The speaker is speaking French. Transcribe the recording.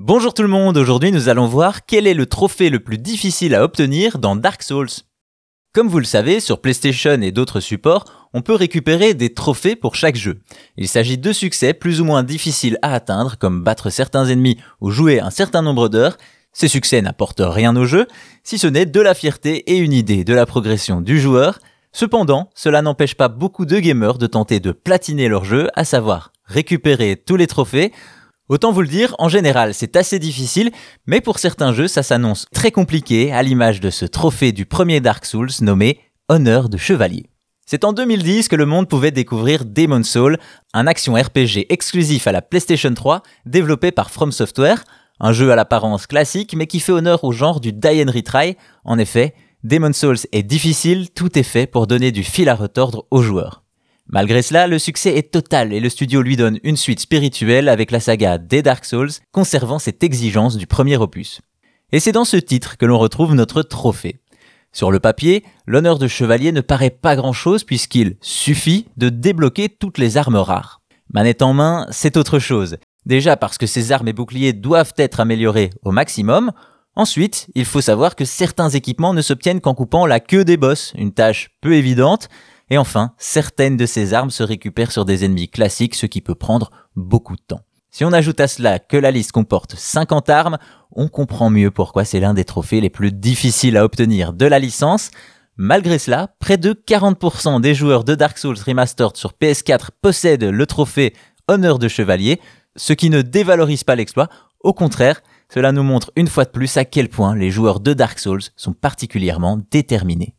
Bonjour tout le monde, aujourd'hui nous allons voir quel est le trophée le plus difficile à obtenir dans Dark Souls. Comme vous le savez, sur PlayStation et d'autres supports, on peut récupérer des trophées pour chaque jeu. Il s'agit de succès plus ou moins difficiles à atteindre, comme battre certains ennemis ou jouer un certain nombre d'heures. Ces succès n'apportent rien au jeu, si ce n'est de la fierté et une idée de la progression du joueur. Cependant, cela n'empêche pas beaucoup de gamers de tenter de platiner leur jeu, à savoir récupérer tous les trophées, Autant vous le dire, en général, c'est assez difficile, mais pour certains jeux, ça s'annonce très compliqué, à l'image de ce trophée du premier Dark Souls nommé Honneur de Chevalier. C'est en 2010 que le monde pouvait découvrir Demon Soul, un action RPG exclusif à la PlayStation 3, développé par From Software, un jeu à l'apparence classique, mais qui fait honneur au genre du die and retry. En effet, Demon Souls est difficile, tout est fait pour donner du fil à retordre aux joueurs. Malgré cela, le succès est total et le studio lui donne une suite spirituelle avec la saga des Dark Souls, conservant cette exigence du premier opus. Et c'est dans ce titre que l'on retrouve notre trophée. Sur le papier, l'honneur de chevalier ne paraît pas grand-chose puisqu'il suffit de débloquer toutes les armes rares. Manette en main, c'est autre chose. Déjà parce que ces armes et boucliers doivent être améliorés au maximum. Ensuite, il faut savoir que certains équipements ne s'obtiennent qu'en coupant la queue des boss, une tâche peu évidente, et enfin, certaines de ces armes se récupèrent sur des ennemis classiques, ce qui peut prendre beaucoup de temps. Si on ajoute à cela que la liste comporte 50 armes, on comprend mieux pourquoi c'est l'un des trophées les plus difficiles à obtenir de la licence. Malgré cela, près de 40% des joueurs de Dark Souls Remastered sur PS4 possèdent le trophée Honneur de Chevalier, ce qui ne dévalorise pas l'exploit, au contraire, cela nous montre une fois de plus à quel point les joueurs de Dark Souls sont particulièrement déterminés.